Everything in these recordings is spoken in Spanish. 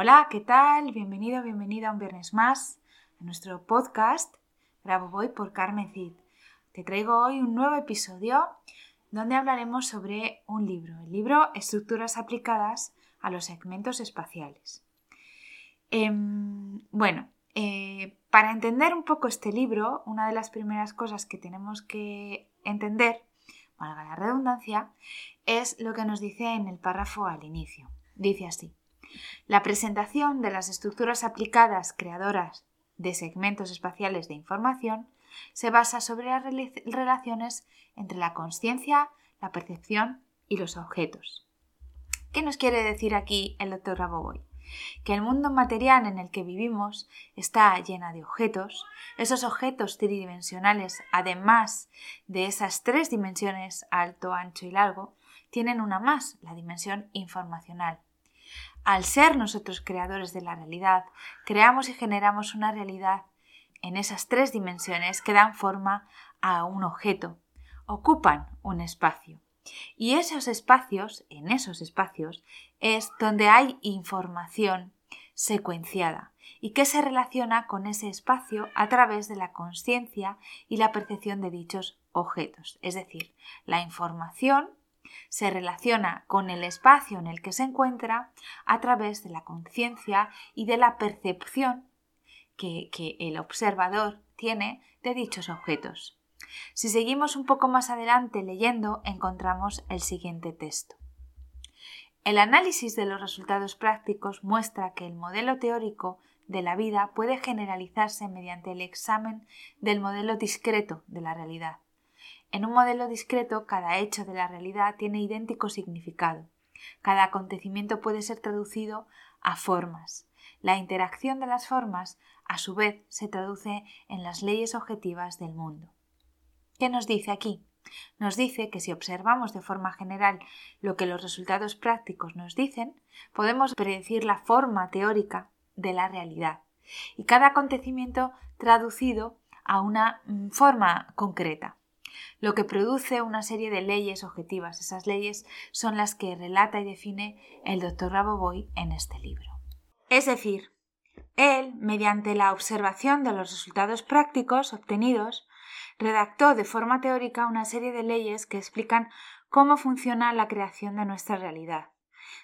Hola, ¿qué tal? Bienvenido, bienvenida un viernes más a nuestro podcast Grabo Voy por Carmen Cid. Te traigo hoy un nuevo episodio donde hablaremos sobre un libro, el libro Estructuras aplicadas a los segmentos espaciales. Em, bueno, eh, para entender un poco este libro, una de las primeras cosas que tenemos que entender, valga la redundancia, es lo que nos dice en el párrafo al inicio. Dice así. La presentación de las estructuras aplicadas creadoras de segmentos espaciales de información se basa sobre las relaciones entre la conciencia, la percepción y los objetos. ¿Qué nos quiere decir aquí el doctor Grabovoi? Que el mundo material en el que vivimos está llena de objetos, esos objetos tridimensionales, además de esas tres dimensiones alto, ancho y largo, tienen una más, la dimensión informacional, al ser nosotros creadores de la realidad, creamos y generamos una realidad en esas tres dimensiones que dan forma a un objeto, ocupan un espacio. Y esos espacios, en esos espacios, es donde hay información secuenciada y que se relaciona con ese espacio a través de la conciencia y la percepción de dichos objetos. Es decir, la información se relaciona con el espacio en el que se encuentra a través de la conciencia y de la percepción que, el observador tiene de dichos objetos. Si seguimos un poco más adelante leyendo, encontramos el siguiente texto. El análisis de los resultados prácticos muestra que el modelo teórico de la vida puede generalizarse mediante el examen del modelo discreto de la realidad. En un modelo discreto, cada hecho de la realidad tiene idéntico significado. Cada acontecimiento puede ser traducido a formas. La interacción de las formas, a su vez, se traduce en las leyes objetivas del mundo. ¿Qué nos dice aquí? Nos dice que si observamos de forma general lo que los resultados prácticos nos dicen, podemos predecir la forma teórica de la realidad y cada acontecimiento traducido a una mm, forma concreta lo que produce una serie de leyes objetivas. Esas leyes son las que relata y define el doctor Raboboy en este libro. Es decir, él, mediante la observación de los resultados prácticos obtenidos, redactó de forma teórica una serie de leyes que explican cómo funciona la creación de nuestra realidad.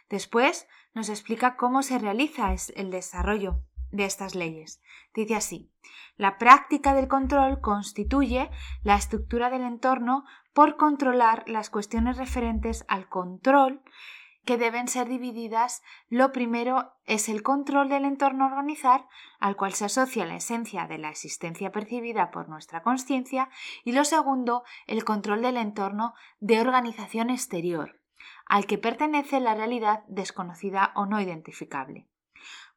Después nos explica cómo se realiza el desarrollo de estas leyes. Dice así, la práctica del control constituye la estructura del entorno por controlar las cuestiones referentes al control que deben ser divididas. Lo primero es el control del entorno organizar, al cual se asocia la esencia de la existencia percibida por nuestra conciencia, y lo segundo, el control del entorno de organización exterior, al que pertenece la realidad desconocida o no identificable.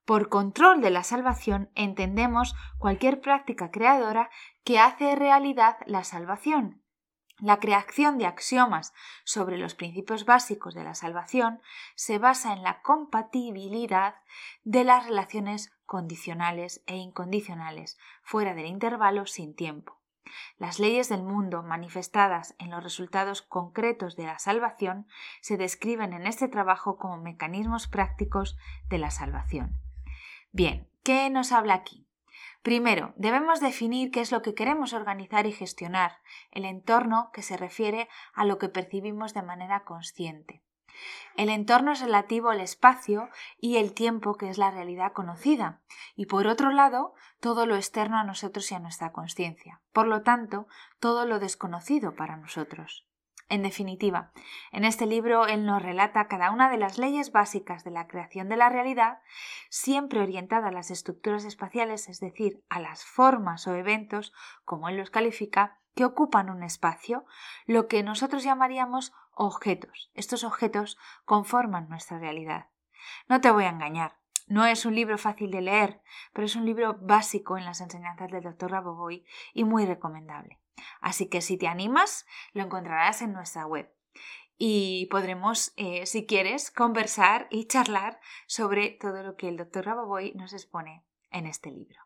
Por control de la salvación entendemos cualquier práctica creadora que hace realidad la salvación. La creación de axiomas sobre los principios básicos de la salvación se basa en la compatibilidad de las relaciones condicionales e incondicionales fuera del intervalo sin tiempo. Las leyes del mundo manifestadas en los resultados concretos de la salvación se describen en este trabajo como mecanismos prácticos de la salvación. Bien, ¿qué nos habla aquí? Primero, debemos definir qué es lo que queremos organizar y gestionar, el entorno que se refiere a lo que percibimos de manera consciente. El entorno es relativo al espacio y el tiempo que es la realidad conocida, y por otro lado, todo lo externo a nosotros y a nuestra conciencia, por lo tanto, todo lo desconocido para nosotros. En definitiva, en este libro él nos relata cada una de las leyes básicas de la creación de la realidad, siempre orientada a las estructuras espaciales, es decir, a las formas o eventos, como él los califica, que ocupan un espacio, lo que nosotros llamaríamos objetos. Estos objetos conforman nuestra realidad. No te voy a engañar, no es un libro fácil de leer, pero es un libro básico en las enseñanzas del Dr. Raboboy y muy recomendable. Así que si te animas, lo encontrarás en nuestra web. Y podremos, eh, si quieres, conversar y charlar sobre todo lo que el Dr. Raboboy nos expone en este libro.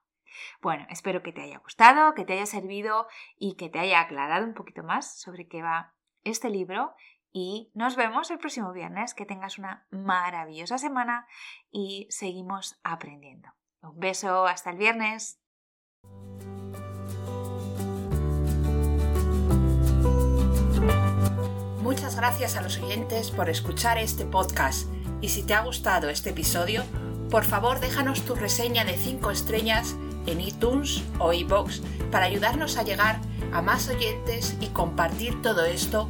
Bueno, espero que te haya gustado, que te haya servido y que te haya aclarado un poquito más sobre qué va este libro y nos vemos el próximo viernes. Que tengas una maravillosa semana y seguimos aprendiendo. Un beso, hasta el viernes. Muchas gracias a los oyentes por escuchar este podcast y si te ha gustado este episodio, por favor déjanos tu reseña de 5 estrellas en iTunes o iBox para ayudarnos a llegar a más oyentes y compartir todo esto